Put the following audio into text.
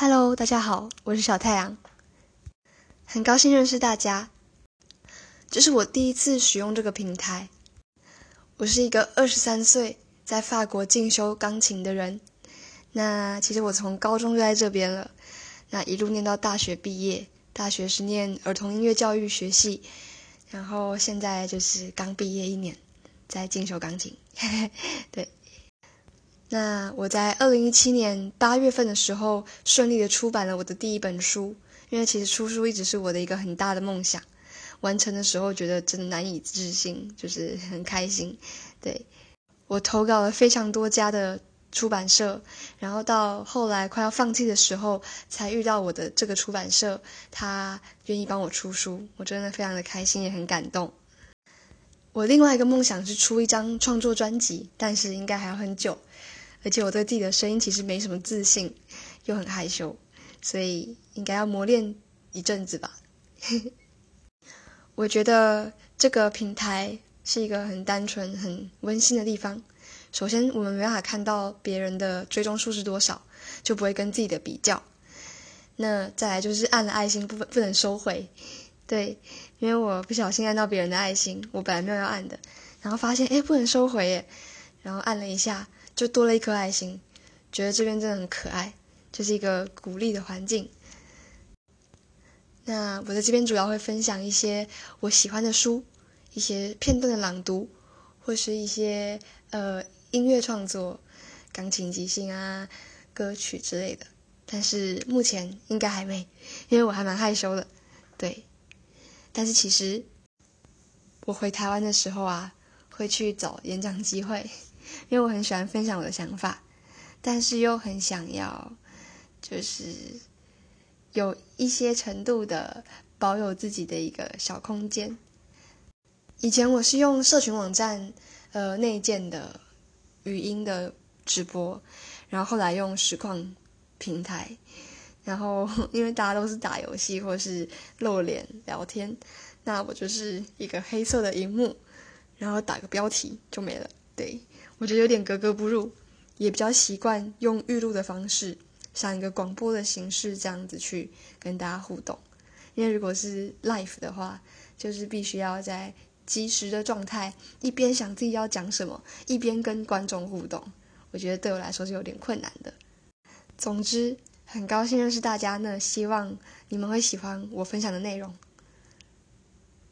Hello，大家好，我是小太阳，很高兴认识大家。这是我第一次使用这个平台。我是一个二十三岁在法国进修钢琴的人。那其实我从高中就在这边了，那一路念到大学毕业。大学是念儿童音乐教育学系，然后现在就是刚毕业一年，在进修钢琴。对。那我在二零一七年八月份的时候，顺利的出版了我的第一本书。因为其实出书一直是我的一个很大的梦想，完成的时候觉得真的难以置信，就是很开心。对我投稿了非常多家的出版社，然后到后来快要放弃的时候，才遇到我的这个出版社，他愿意帮我出书，我真的非常的开心，也很感动。我另外一个梦想是出一张创作专辑，但是应该还要很久。而且我对自己的声音其实没什么自信，又很害羞，所以应该要磨练一阵子吧。我觉得这个平台是一个很单纯、很温馨的地方。首先，我们没办法看到别人的追踪数是多少，就不会跟自己的比较。那再来就是按了爱心不不能收回，对，因为我不小心按到别人的爱心，我本来没有要按的，然后发现哎不能收回耶，然后按了一下。就多了一颗爱心，觉得这边真的很可爱，就是一个鼓励的环境。那我在这边主要会分享一些我喜欢的书，一些片段的朗读，或是一些呃音乐创作、钢琴即兴啊、歌曲之类的。但是目前应该还没，因为我还蛮害羞的。对，但是其实我回台湾的时候啊，会去找演讲机会。因为我很喜欢分享我的想法，但是又很想要，就是有一些程度的保有自己的一个小空间。以前我是用社群网站呃内建的语音的直播，然后后来用实况平台，然后 因为大家都是打游戏或是露脸聊天，那我就是一个黑色的荧幕，然后打个标题就没了，对。我觉得有点格格不入，也比较习惯用预录的方式，像一个广播的形式这样子去跟大家互动。因为如果是 live 的话，就是必须要在即时的状态，一边想自己要讲什么，一边跟观众互动。我觉得对我来说是有点困难的。总之，很高兴认识大家呢，希望你们会喜欢我分享的内容。